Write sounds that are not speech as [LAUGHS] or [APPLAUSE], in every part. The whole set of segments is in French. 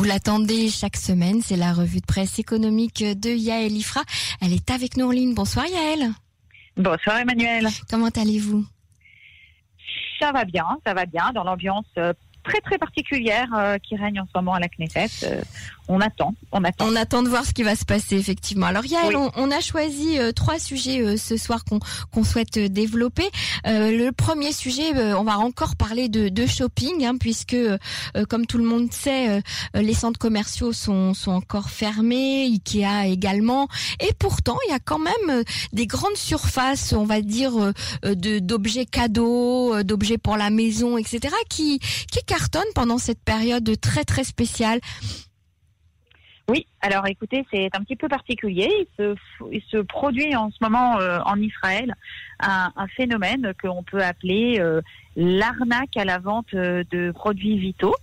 Vous l'attendez chaque semaine, c'est la revue de presse économique de Yael Ifra. Elle est avec nous en ligne. Bonsoir Yael. Bonsoir Emmanuel. Comment allez-vous? Ça va bien, ça va bien dans l'ambiance euh, très très particulière euh, qui règne en ce moment à la Knesset. Euh, on attend, on attend. On attend de voir ce qui va se passer effectivement. Alors Yael, on, a choisi euh, trois sujets ce soir qu'on souhaite développer. le premier sujet, on va encore parler de, de shopping, hein, puisque comme tout le monde sait, les centres commerciaux sont, sont encore fermés, Ikea également, et pourtant il y a quand même des grandes surfaces, on va dire, de d'objets cadeaux, d'objets pour la maison, etc., qui qui cartonne pendant cette période très très spéciale oui, alors écoutez, c'est un petit peu particulier. Il se, produit en ce moment euh, en Israël un, un phénomène qu'on peut appeler euh, l'arnaque à la vente euh, de produits vitaux,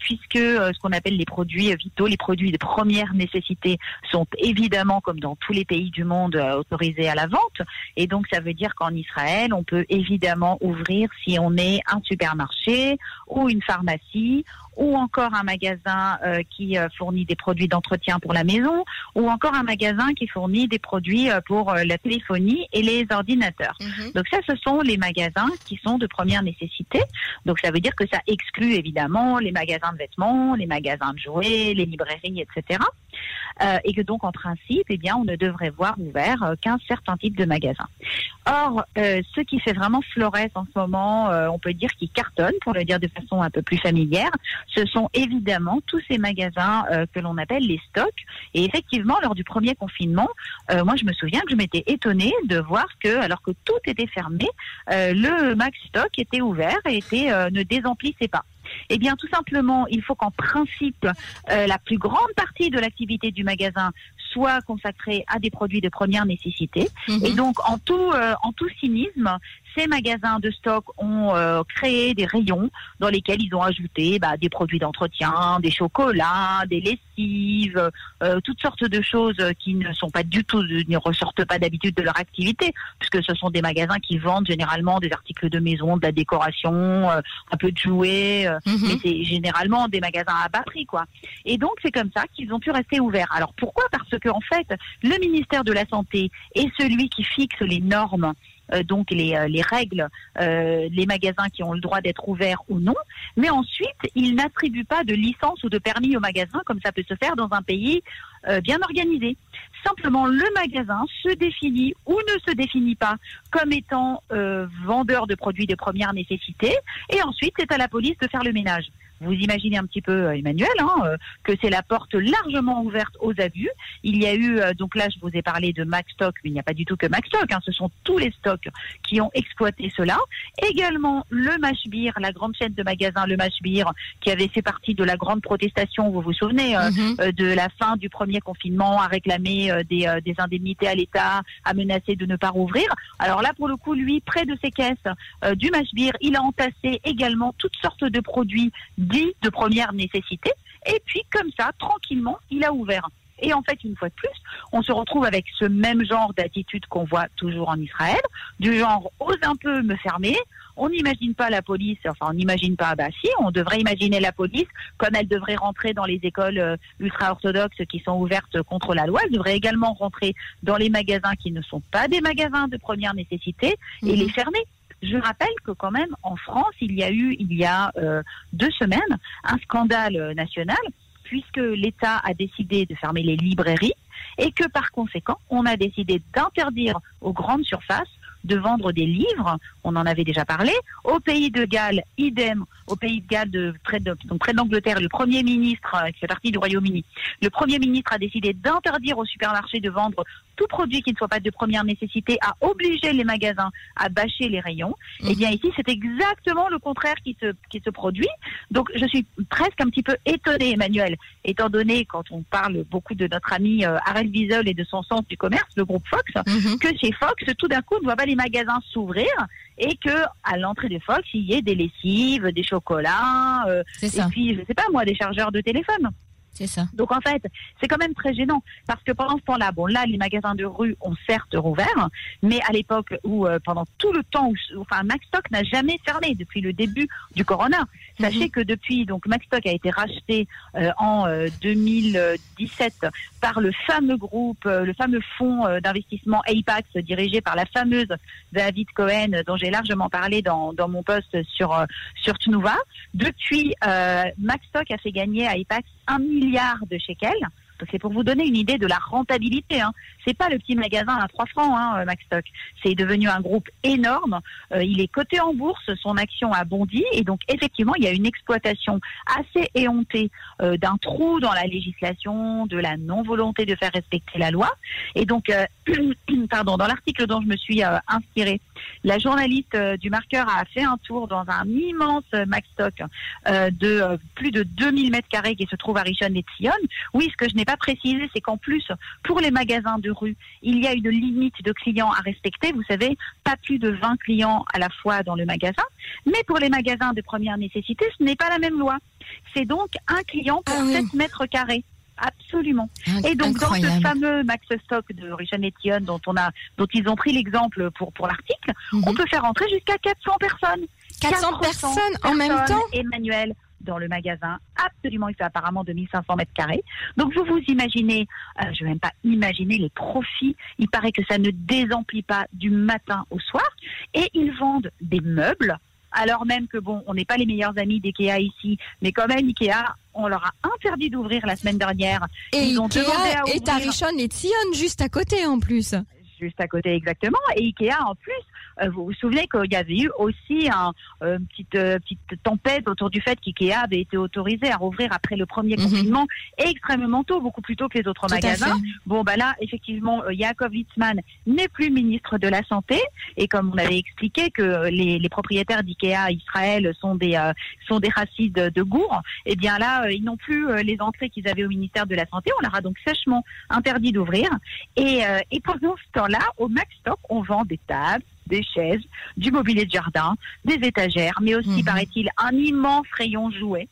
puisque ce qu'on appelle les produits vitaux, les produits de première nécessité, sont évidemment, comme dans tous les pays du monde, autorisés à la vente. Et donc, ça veut dire qu'en Israël, on peut évidemment ouvrir si on est un supermarché ou une pharmacie ou encore un magasin euh, qui euh, fournit des produits d'entretien pour la maison, ou encore un magasin qui fournit des produits euh, pour la téléphonie et les ordinateurs. Mhm. Donc ça, ce sont les magasins qui sont de première nécessité. Donc ça veut dire que ça exclut évidemment les magasins de vêtements, les magasins de jouets, les librairies, etc. Euh, et que donc en principe, eh bien, on ne devrait voir ouvert qu'un certain type de magasin. Or, euh, ce qui fait vraiment florès en ce moment, on peut dire qui cartonne, pour le dire de façon un peu plus familière, ce sont évidemment tous ces magasins que l'on appelle les stocks. Et effectivement, lors du premier confinement, moi je me souviens que je m'étais étonnée de voir que, alors que tout était fermé, le Max Stock était ouvert et ne désemplissait pas. Eh bien, tout simplement, il faut qu'en principe, euh, la plus grande partie de l'activité du magasin soit à des produits de première nécessité. Mhm. Et donc, en tout, euh, en tout cynisme, ces magasins de stock ont euh, créé des rayons dans lesquels ils ont ajouté bah, des produits d'entretien, des chocolats, des lessives, euh, toutes sortes de choses qui ne sont pas du tout, ne ressortent pas d'habitude de leur activité, puisque ce sont des magasins qui vendent généralement des articles de maison, de la décoration, euh, un peu de jouets, mhm. mais c'est généralement des magasins à bas prix, quoi. Et donc c'est comme ça qu'ils ont pu rester ouverts. Alors pourquoi? Parce que en fait, le ministère de la Santé est celui qui fixe les normes euh, donc les, euh, les règles, euh, les magasins qui ont le droit d'être ouverts ou non, mais ensuite, ils n'attribuent pas de licence ou de permis aux magasins comme ça peut se faire dans un pays bien organisé. Simplement, le magasin se définit ou ne se définit pas comme étant vendeur de produits de première nécessité, et ensuite, c'est à la police de faire le ménage. Vous imaginez un petit peu, euh, Emmanuel, hein, euh, que c'est la porte largement ouverte aux abus. Il y a eu, euh, donc là, je vous ai parlé de Stock, mais il n'y a pas du tout que Macstock. Hein, ce sont tous les stocks qui ont exploité cela. Également, le Mashbir, la grande chaîne de magasins, le Mashbir, qui avait fait partie de la grande protestation, vous vous souvenez, mhm. de la fin du premier confinement, à réclamer des, des indemnités à l'État, à menacer de ne pas rouvrir. Alors là, pour le coup, lui, près de ses caisses du Mashbir, il a entassé également toutes sortes de produits dit de première nécessité. Et puis, comme ça, tranquillement, il a ouvert. Et en fait, une fois de plus, on se retrouve avec ce même genre d'attitude qu'on voit toujours en Israël, du genre ose un peu me fermer. On n'imagine pas la police, enfin on n'imagine pas, bah si, on devrait imaginer la police comme elle devrait rentrer dans les écoles euh, ultra-orthodoxes qui sont ouvertes contre la loi. Elle devrait également rentrer dans les magasins qui ne sont pas des magasins de première nécessité et mhm. les fermer. Je rappelle que quand même en France, il y a eu il y a euh, deux semaines un scandale national puisque l'État a décidé de fermer les librairies et que par conséquent, on a décidé d'interdire aux grandes surfaces de vendre des livres, on en avait déjà parlé. Au pays de Galles, idem, au pays de Galles, de, près, d'Angleterre, le Premier ministre, euh, qui fait partie du Royaume-Uni, le Premier ministre a décidé d'interdire aux supermarchés de vendre tout produit qui ne soit pas de première nécessité, à obliger les magasins à bâcher les rayons. Eh bien ici, c'est exactement le contraire qui se, qui se produit. Donc je suis presque un petit peu étonnée, Emmanuel, étant donné, quand on parle beaucoup de notre ami euh, Arel Wiesel et de son sens du commerce, le groupe Fox, mhm. que chez Fox, tout d'un coup, on ne voit pas les magasins s'ouvrir et que à l'entrée de Fox, il y ait des lessives, des chocolats, euh, et puis, je sais pas moi, des chargeurs de téléphone. Donc en fait, c'est quand même très gênant. Parce que pendant ce temps-là, bon là, les magasins de rue ont certes rouvert, mais à l'époque où euh, pendant tout le temps, où, enfin Maxstock n'a jamais fermé depuis le début du corona. Mhm. Sachez que depuis donc Maxstock a été racheté euh, en euh, 2017 par le fameux groupe, le fameux fonds d'investissement Apax dirigé par la fameuse David Cohen dont j'ai largement parlé dans, mon post sur sur Depuis, Maxstock a fait gagner à Apax 1 milliard de shekels. C'est pour vous donner une idée de la rentabilité. Hein. C'est pas le petit magasin à 3 francs, hein, euh, Maxstock. C'est devenu un groupe énorme. Euh, il est coté en bourse, son action a bondi et donc effectivement il y a une exploitation assez éhontée euh, d'un trou dans la législation, de la non volonté de faire respecter la loi. Et donc, [CLEARS THROAT] pardon, dans l'article dont je me suis inspirée la journaliste du marqueur a fait un tour dans un immense Macstock de plus de 2000 mètres carrés qui se trouve à Richon et Sion. Oui, ce que je n'ai pas précisé, c'est qu'en plus, pour les magasins de rue, il y a une limite de clients à respecter. Vous savez, pas plus de 20 clients à la fois dans le magasin. Mais pour les magasins de première nécessité, ce n'est pas la même loi. C'est donc un client pour 7 ah mètres carrés. Absolument. Et donc dans ce fameux max stock de Richard Etienne dont on a, dont ils ont pris l'exemple pour pour l'article, mhm. on peut faire entrer jusqu'à 400 personnes. 400 personnes en même temps. Emmanuel, dans le magasin. Absolument, il fait apparemment 2500 mètres carrés. Donc vous vous imaginez, euh, je ne vais même pas imaginer les profits. Il paraît que ça ne désemplit pas du matin au soir. Et ils vendent des meubles. Alors même que bon, on n'est pas les meilleurs amis d'IKEA ici, mais quand même Ikea, on leur a interdit d'ouvrir la semaine dernière. Et ils ont Ikea est à Richon et Sion, juste à côté en plus juste à côté exactement. Et Ikea, en plus, euh, vous vous souvenez qu'il y avait eu aussi un, euh, une petite, euh, petite tempête autour du fait qu'IKEA avait été autorisé à rouvrir après le premier mhm. confinement extrêmement tôt, beaucoup plus tôt que les autres magasins. Bon, bah là, effectivement, Jacob Witzmann n'est plus ministre de la Santé. Et comme on avait expliqué que les, les propriétaires d'IKEA Israël sont des, sont des racistes de Gour, eh bien là, ils n'ont plus les entrées qu'ils avaient au ministère de la Santé. On leur a donc sèchement interdit d'ouvrir. Et, et pendant ce temps-là, au Max on vend des tables, des chaises, du mobilier de jardin, des étagères, mais aussi, mhm. paraît-il, un immense rayon jouet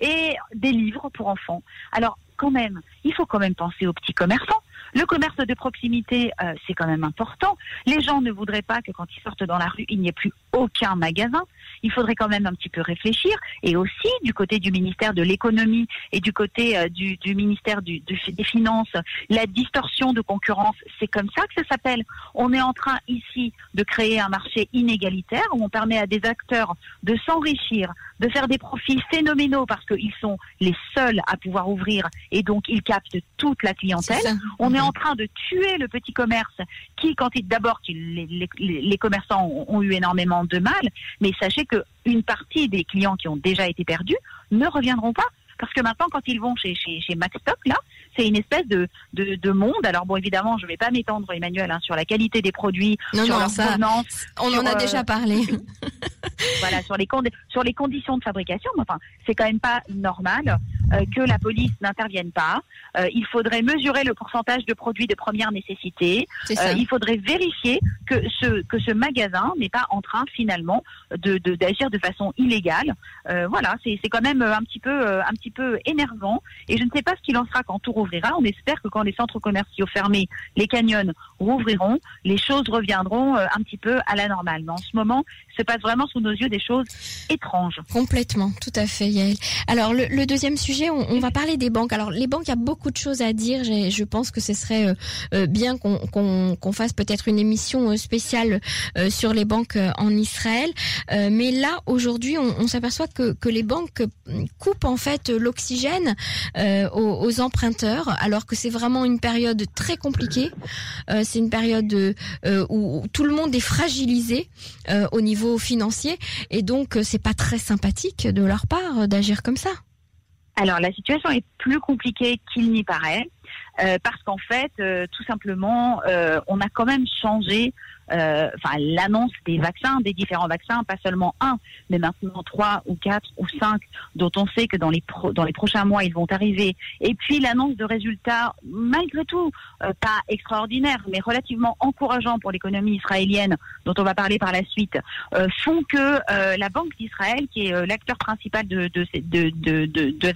et des livres pour enfants. Alors, quand même, il faut quand même penser aux petits commerçants. Le commerce de proximité, euh, c'est quand même important. Les gens ne voudraient pas que quand ils sortent dans la rue, il n'y ait plus aucun magasin. Il faudrait quand même un petit peu réfléchir. Et aussi, du côté du ministère de l'économie et du côté euh, du, du, ministère du, des Finances, la distorsion de concurrence, c'est comme ça que ça s'appelle. On est en train ici de créer un marché inégalitaire où on permet à des acteurs de s'enrichir, de faire des profits phénoménaux parce qu'ils sont les seuls à pouvoir ouvrir et donc ils captent toute la clientèle. On est en train de tuer le petit commerce qui, quand d'abord les, les, les, commerçants ont, ont, eu énormément de mal, mais sachez que une partie des clients qui ont déjà été perdus ne reviendront pas parce que maintenant, quand ils vont chez, chez, chez Maxstock, là, c'est une espèce de, de, de, monde. Alors bon, évidemment, je ne vais pas m'étendre, Emmanuel, hein, sur la qualité des produits, non, sur leur ça, On en a euh, déjà parlé. [LAUGHS] voilà, sur les, sur les conditions de fabrication. Enfin, c'est quand même pas normal euh, que la police n'intervienne pas. Euh, il faudrait mesurer le pourcentage de produits de première nécessité. Euh, il faudrait vérifier que ce que ce magasin n'est pas en train finalement de d'agir de, façon illégale. voilà, c'est quand même un petit peu un petit peu énervant. Et je ne sais pas ce qu'il en sera quand tout rouvrira. On espère que quand les centres commerciaux fermés, les canyons rouvriront, les choses reviendront un petit peu à la normale. Mais en ce moment, se passe vraiment sous nos yeux des choses étranges. Complètement, tout à fait, Yael. Alors le, le deuxième sujet on, va parler des banques. Alors les banques, il y a beaucoup de choses à dire. Je pense que ce serait euh, euh, bien qu'on fasse peut-être une émission euh, spéciale sur les banques en Israël. mais là, aujourd'hui, on, s'aperçoit que, les banques coupent en fait l'oxygène aux, emprunteurs, alors que c'est vraiment une période très compliquée. c'est une période où, tout le monde est fragilisé au niveau financier, et donc c'est pas très sympathique de leur part d'agir comme ça. Alors la situation est plus compliquée qu'il n'y paraît. Parce qu'en fait, tout simplement, on a quand même changé euh, enfin l'annonce des vaccins, des différents vaccins, pas seulement un, mais maintenant trois ou quatre ou cinq, dont on sait que dans les dans les prochains mois ils vont arriver. Et puis l'annonce de résultats, malgré tout, euh, pas extraordinaires, mais relativement encourageants pour l'économie israélienne, dont on va parler par la suite, euh, font que la Banque d'Israël, qui est l'acteur principal de,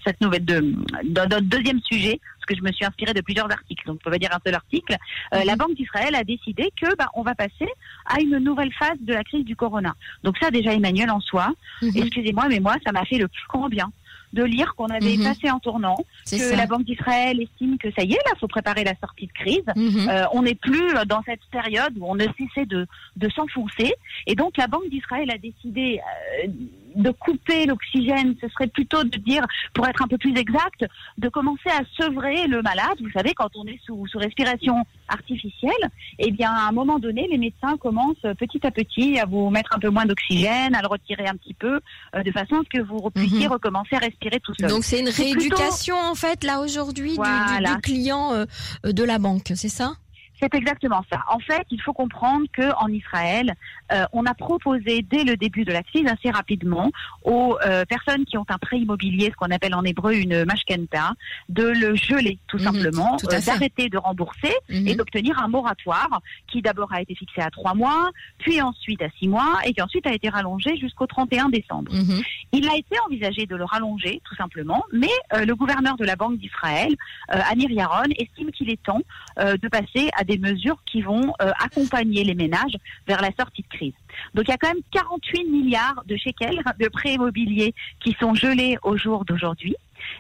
cette nouvelle, de, notre deuxième sujet, parce que je me suis inspirée de plusieurs articles, donc on peut pas dire un seul article, mhm. la Banque d'Israël a décidé que bah, on va passer à une nouvelle phase de la crise du corona. Donc ça, déjà, Emmanuel, en soi, mhm. excusez-moi, mais moi, ça m'a fait le plus grand bien de lire qu'on avait mhm. passé en tournant, que la Banque d'Israël estime que ça y est, là, faut préparer la sortie de crise. Euh, on n'est plus dans cette période où on ne cessait de, de s'enfoncer. Et donc, la Banque d'Israël a décidé euh, de couper l'oxygène, ce serait plutôt de dire, pour être un peu plus exact, de commencer à sevrer le malade. Vous savez, quand on est sous, sous respiration artificielle, eh bien, à un moment donné, les médecins commencent petit à petit à vous mettre un peu moins d'oxygène, à le retirer un petit peu, euh, de façon à ce que vous puissiez mhm. recommencer à respirer tout seul. Donc, c'est une rééducation, en fait, là, aujourd'hui, du, client euh, de la banque, c'est ça? C'est exactement ça. En fait, il faut comprendre que en Israël, euh, on a proposé dès le début de la crise assez rapidement aux euh, personnes qui ont un prêt immobilier, ce qu'on appelle en hébreu une mashkenta, de le geler tout mhm, simplement, euh, d'arrêter de rembourser mhm. et d'obtenir un moratoire qui d'abord a été fixé à trois mois, puis ensuite à six mois et qui ensuite a été rallongé jusqu'au 31 décembre. Mhm. Il a été envisagé de le rallonger tout simplement, mais le gouverneur de la Banque d'Israël, Anir Yaron, estime qu'il est temps de passer à des mesures qui vont accompagner les ménages vers la sortie de crise. Donc il y a quand même 48 milliards de shekels de prêts immobiliers qui sont gelés au jour d'aujourd'hui.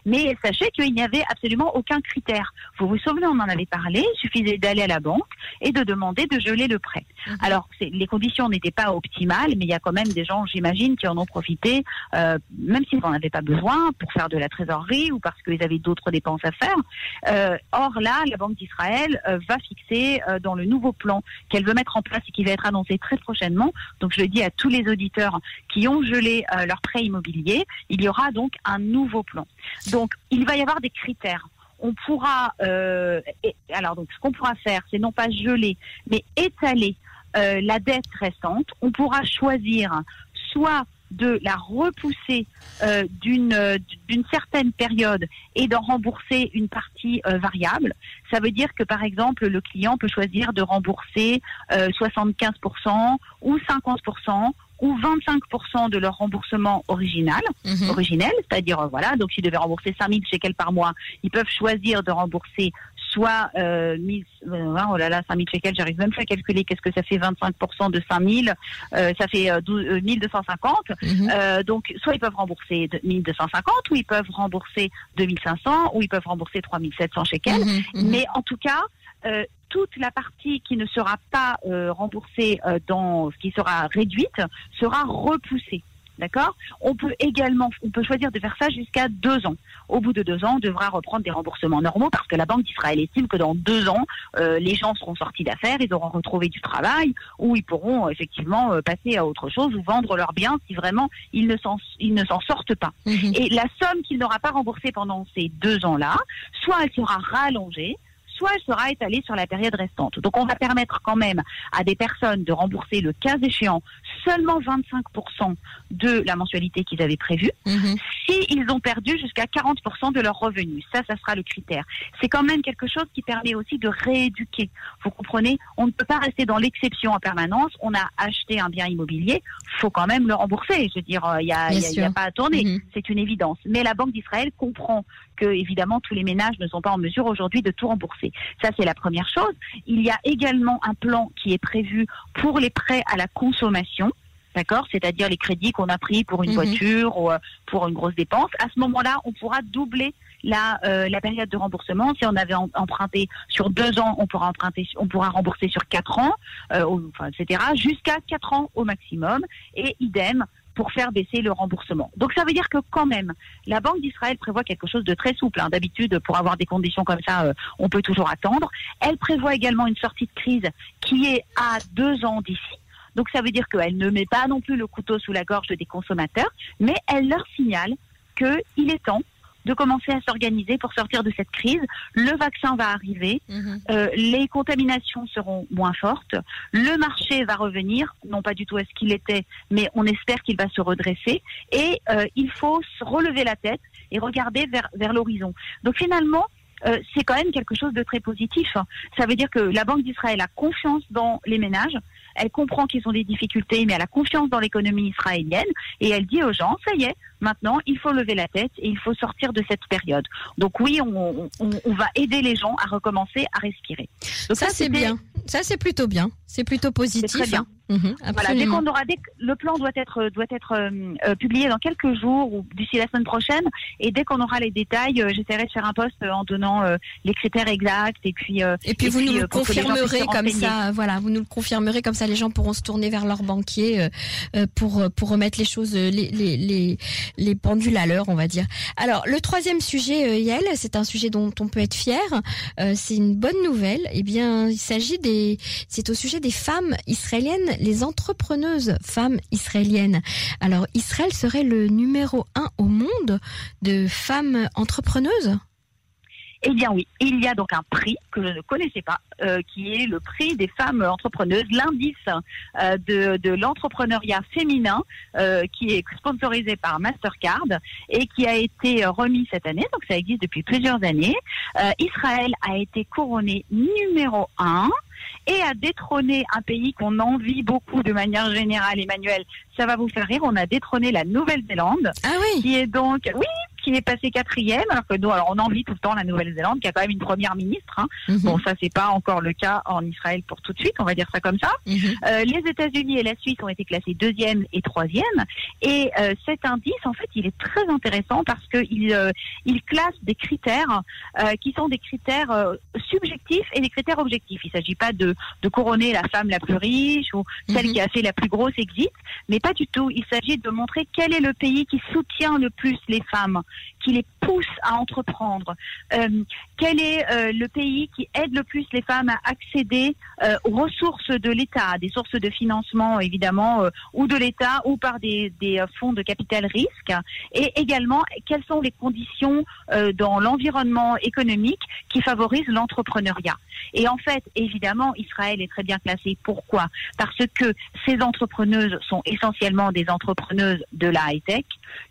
Mais sachez qu'il n'y avait absolument aucun critère. Vous vous souvenez, on en avait parlé, il suffisait d'aller à la banque et de demander de geler le prêt. Mhm. Alors, les conditions n'étaient pas optimales, mais il y a quand même des gens, j'imagine, qui en ont profité, euh, même s'ils n'en avaient pas besoin, pour faire de la trésorerie ou parce qu'ils avaient d'autres dépenses à faire. Euh, or là, la Banque d'Israël euh, va fixer dans le nouveau plan qu'elle veut mettre en place et qui va être annoncé très prochainement, donc je le dis à tous les auditeurs qui ont gelé leur prêt immobilier, il y aura donc un nouveau plan. Donc, il va y avoir des critères. On pourra, euh, alors donc, ce qu'on pourra faire, c'est non pas geler, mais étaler euh, la dette restante. On pourra choisir soit de la repousser euh, d'une d'une certaine période et d'en rembourser une partie variable. Ça veut dire que par exemple le client peut choisir de rembourser 75% ou 50% ou 25% de leur remboursement original, mhm. originel, c'est-à-dire euh, voilà, donc s'ils devaient rembourser 5 000 shekels par mois, ils peuvent choisir de rembourser soit euh, 1000, euh, oh là là, 5 000 shekels, j'arrive même pas à calculer qu'est-ce que ça fait 25% de 5 000, euh, ça fait 12, 1250. Mhm. donc soit ils peuvent rembourser 1250, ou ils peuvent rembourser 2500, ou ils peuvent rembourser 3700 shekels. Mhm, Mais en tout cas, euh, toute la partie qui ne sera pas euh, remboursée euh, dans ce qui sera réduite sera repoussée. D'accord On peut également, on peut choisir de faire ça jusqu'à deux ans. Au bout de deux ans, on devra reprendre des remboursements normaux parce que la Banque d'Israël estime que dans deux ans, les gens seront sortis d'affaires, ils auront retrouvé du travail ou ils pourront effectivement passer à autre chose ou vendre leurs biens si vraiment ils ne s'en, ils ne s'en sortent pas. Mhm. Et la somme qu'il n'aura pas remboursée pendant ces deux ans-là, soit elle sera rallongée, soit elle sera étalée sur la période restante. Donc on va permettre quand même à des personnes de rembourser le cas échéant seulement 25% de la mensualité qu'ils avaient prévue, mhm. s'ils ont perdu jusqu'à 40% de leurs revenus. Ça, ça sera le critère. C'est quand même quelque chose qui permet aussi de rééduquer. Vous comprenez? On ne peut pas rester dans l'exception en permanence. On a acheté un bien immobilier, faut quand même le rembourser. Je veux dire, il n'y a, a, pas à tourner. Mhm. C'est une évidence. Mais la Banque d'Israël comprend que, évidemment, tous les ménages ne sont pas en mesure aujourd'hui de tout rembourser. Ça, c'est la première chose. Il y a également un plan qui est prévu pour les prêts à la consommation. D'accord C'est-à-dire les crédits qu'on a pris pour une mhm. voiture ou euh, pour une grosse dépense. À ce moment-là, on pourra doubler la, euh, la période de remboursement. Si on avait emprunté sur deux ans, on pourra emprunter, on pourra rembourser sur quatre ans, euh, enfin, etc. Jusqu'à quatre ans au maximum. Et idem pour faire baisser le remboursement. Donc ça veut dire que quand même, la Banque d'Israël prévoit quelque chose de très souple. Hein. D'habitude, pour avoir des conditions comme ça, euh, on peut toujours attendre. Elle prévoit également une sortie de crise qui est à deux ans d'ici. Donc ça veut dire qu'elle ne met pas non plus le couteau sous la gorge des consommateurs, mais elle leur signale qu'il est temps de commencer à s'organiser pour sortir de cette crise. Le vaccin va arriver, Mhm. euh, les contaminations seront moins fortes, le marché va revenir, non pas du tout à ce qu'il était, mais on espère qu'il va se redresser, et euh, il faut se relever la tête et regarder vers, vers l'horizon. Donc finalement, euh, c'est quand même quelque chose de très positif. Ça veut dire que la Banque d'Israël a confiance dans les ménages, elle comprend qu'ils ont des difficultés, mais elle a confiance dans l'économie israélienne, et elle dit aux gens, ça y est, maintenant, il faut lever la tête et il faut sortir de cette période. Donc oui, on, on- on va aider les gens à recommencer à respirer. Donc Ça, c'est bien. Ça, c'est plutôt bien. C'est plutôt positif. C'est très bien. hein. Mhm, Voilà, dès qu'on aura, dès que le plan doit être doit être euh, euh, publié dans quelques jours ou d'ici la semaine prochaine, et dès qu'on aura les détails, euh, j'essaierai de faire un post en donnant les critères exacts et puis. Et puis Et vous puis, nous le confirmerez comme ça, voilà, vous nous le confirmerez comme ça, les gens pourront se tourner vers leur banquier pour pour remettre les choses, les les les, les pendules à l'heure, on va dire. Alors le troisième sujet, Yael, c'est un sujet dont on peut être fier. C'est une bonne nouvelle. Eh bien, il s'agit des, c'est au sujet des femmes israéliennes, les entrepreneuses femmes israéliennes. Alors Israël serait le numéro un au monde de femmes entrepreneuses? Eh bien oui, il y a donc un prix que je ne connaissais pas, euh, qui est le prix des femmes entrepreneuses, l'indice euh, de, l'entrepreneuriat féminin, euh, qui est sponsorisé par Mastercard et qui a été remis cette année, donc ça existe depuis plusieurs années. Israël a été couronné numéro un et a détrôné un pays qu'on envie beaucoup de manière générale, Emmanuel. Ça va vous faire rire, on a détrôné la Nouvelle-Zélande Ah oui. qui est donc, oui, qui est passé quatrième, alors que nous, alors on envie tout le temps la Nouvelle-Zélande, qui a quand même une première ministre. hein. Mhm, Bon, ça c'est pas encore le cas en Israël pour tout de suite, on va dire ça comme ça. mhm. Euh, les États-Unis et la Suisse ont été classés deuxième et troisième, et euh, cet indice, en fait, il est très intéressant parce que il, euh, il classe des critères qui sont des critères subjectifs et des critères objectifs. Il s'agit pas de, de couronner la femme la plus riche ou celle Mhm. qui a fait la plus grosse exit, mais pas du tout. Il s'agit de montrer quel est le pays qui soutient le plus les femmes, qui les pousse à entreprendre. Euh, quel est euh, le pays qui aide le plus les femmes à accéder euh, aux ressources de l'État, des sources de financement évidemment, ou de l'État, ou par des, des fonds de capital risque, et également quelles sont les conditions dans l'environnement économique qui favorisent l'entrepreneuriat. Et en fait, évidemment, Israël est très bien classé. Pourquoi? Parce que ces entrepreneuses sont essentiellement des entrepreneuses de la high-tech,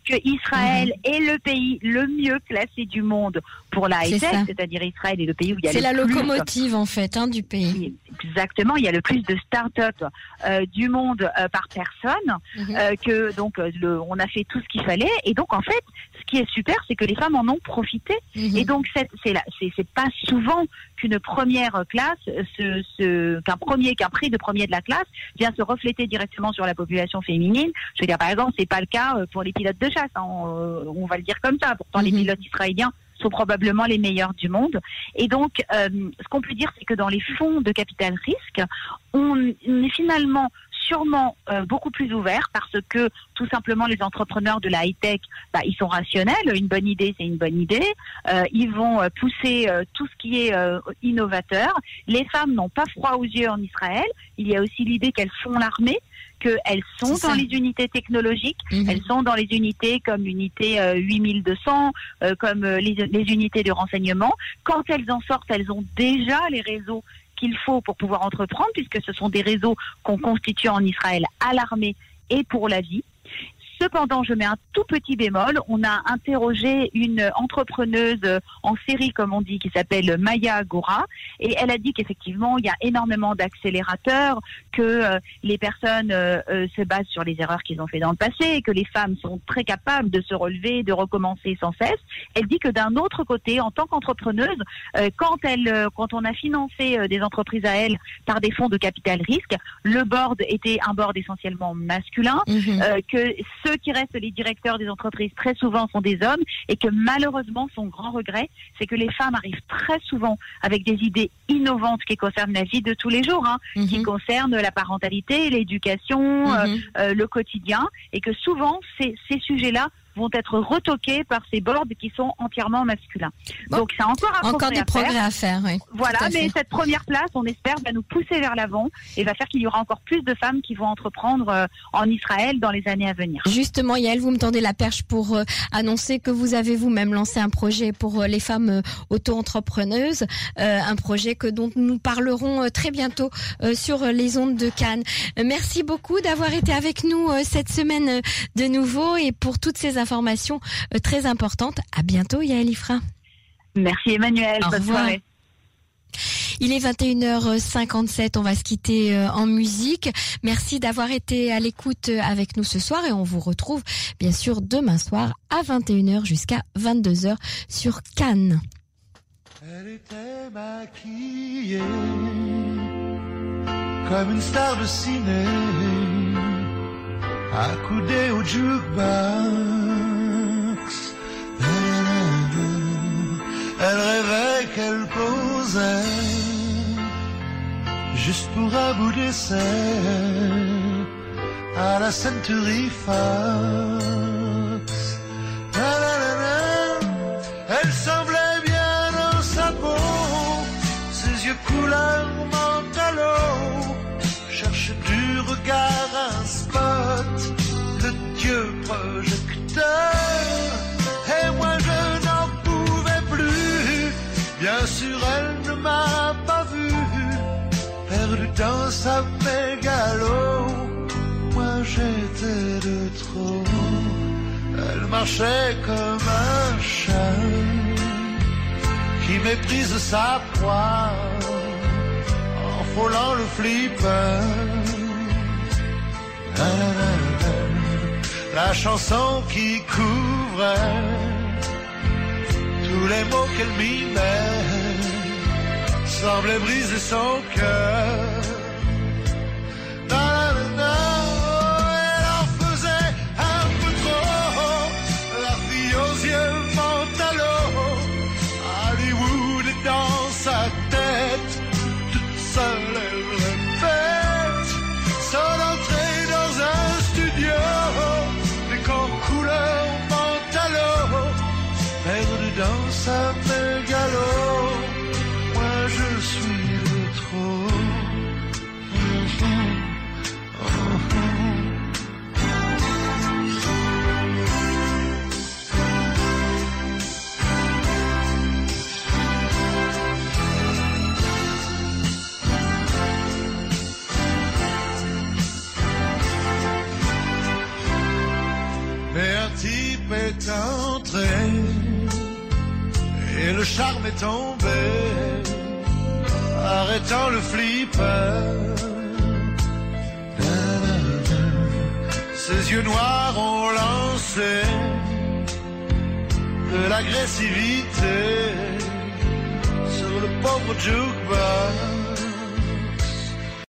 que Israël est le pays le mieux classé du monde pour la high-tech, c'est-à-dire Israël est le pays où il y a C'est le la plus locomotive en fait hein, du pays. Exactement, il y a le plus de start-up euh, du monde euh, par personne, Mhm. euh, que donc euh, le- on a fait tout ce qu'il fallait. Et donc en fait, ce qui est super, c'est que les femmes en ont profité. Mhm. Et donc c'est c'est pas souvent qu'une première classe, se, se- qu'un premier, qu'un prix de premier de la classe vient se refléter directement sur la population féminine. Je veux dire par exemple, c'est pas le cas euh, pour les pilotes de chasse. hein, on, euh, on va le dire comme ça. Pourtant, les Mhm. pilotes israéliens sont probablement les meilleurs du monde. Et donc, euh, ce qu'on peut dire, c'est que dans les fonds de capital risque, on est finalement sûrement euh, beaucoup plus ouvert parce que tout simplement les entrepreneurs de la high-tech, bah, ils sont rationnels. Une bonne idée, c'est une bonne idée. Euh, ils vont euh, pousser euh, tout ce qui est innovateur. Les femmes n'ont pas froid aux yeux en Israël. Il y a aussi l'idée qu'elles font l'armée, qu'elles sont dans les unités technologiques. Mhm. Elles sont dans les unités comme l'unité euh, 8200, euh, comme les, les unités de renseignement. Quand elles en sortent, elles ont déjà les réseaux qu'il faut pour pouvoir entreprendre, puisque ce sont des réseaux qu'on constitue en Israël à l'armée et pour la vie. Cependant, je mets un tout petit bémol. On a interrogé une entrepreneuse en série, comme on dit, qui s'appelle Maya Gora, et elle a dit qu'effectivement, il y a énormément d'accélérateurs, que euh, les personnes euh, euh, se basent sur les erreurs qu'ils ont fait dans le passé, et que les femmes sont très capables de se relever, de recommencer sans cesse. Elle dit que d'un autre côté, en tant qu'entrepreneuse, quand elle, quand on a financé des entreprises à elle par des fonds de capital risque, le board était un board essentiellement masculin Mhm. que ceux qui restent les directeurs des entreprises très souvent sont des hommes et que malheureusement son grand regret c'est que les femmes arrivent très souvent avec des idées innovantes qui concernent la vie de tous les jours, hein, qui Mhm. concernent la parentalité, l'éducation, euh, Mhm. euh, le quotidien et que souvent ces, ces sujets-là vont être retoqués par ces boards qui sont entièrement masculins. Donc c'est encore un encore des progrès à faire. oui. Voilà, mais cette première place, on espère, va nous pousser vers l'avant et va faire qu'il y aura encore plus de femmes qui vont entreprendre euh, en Israël dans les années à venir. Justement, Yael, vous me tendez la perche pour euh, annoncer que vous avez vous-même lancé un projet pour euh, les femmes auto-entrepreneuses, un projet que dont nous parlerons très bientôt sur les ondes de Cannes. Merci beaucoup d'avoir été avec nous cette semaine de nouveau et pour toutes ces informations très importantes. À bientôt, Yael Ifra. Merci Emmanuel. Bonne soirée. Il est 21h57, on va se quitter euh, en musique. Merci d'avoir été à l'écoute euh, avec nous ce soir et on vous retrouve bien sûr demain soir à 21h jusqu'à 22h sur Cannes. Elle était maquillée comme une star de ciné, accoudée au jukebox. Qu'elle posait juste pour un bout d'essai à la Century Fox. Elle semblait bien dans sa peau, ses yeux couleur mentalo, cherche du regard un spot, le dieu projecteur. Perdu dans sa mégalo. Moi j'étais de trop. Elle marchait comme un chat qui méprise sa proie en frôlant le flipper. La chanson qui couvre tous les mots qu'elle m'y met semblait briser son cœur. Charme est tombé, arrêtant le flipper. Ses yeux noirs ont lancé de l'agressivité sur le pauvre jukebox.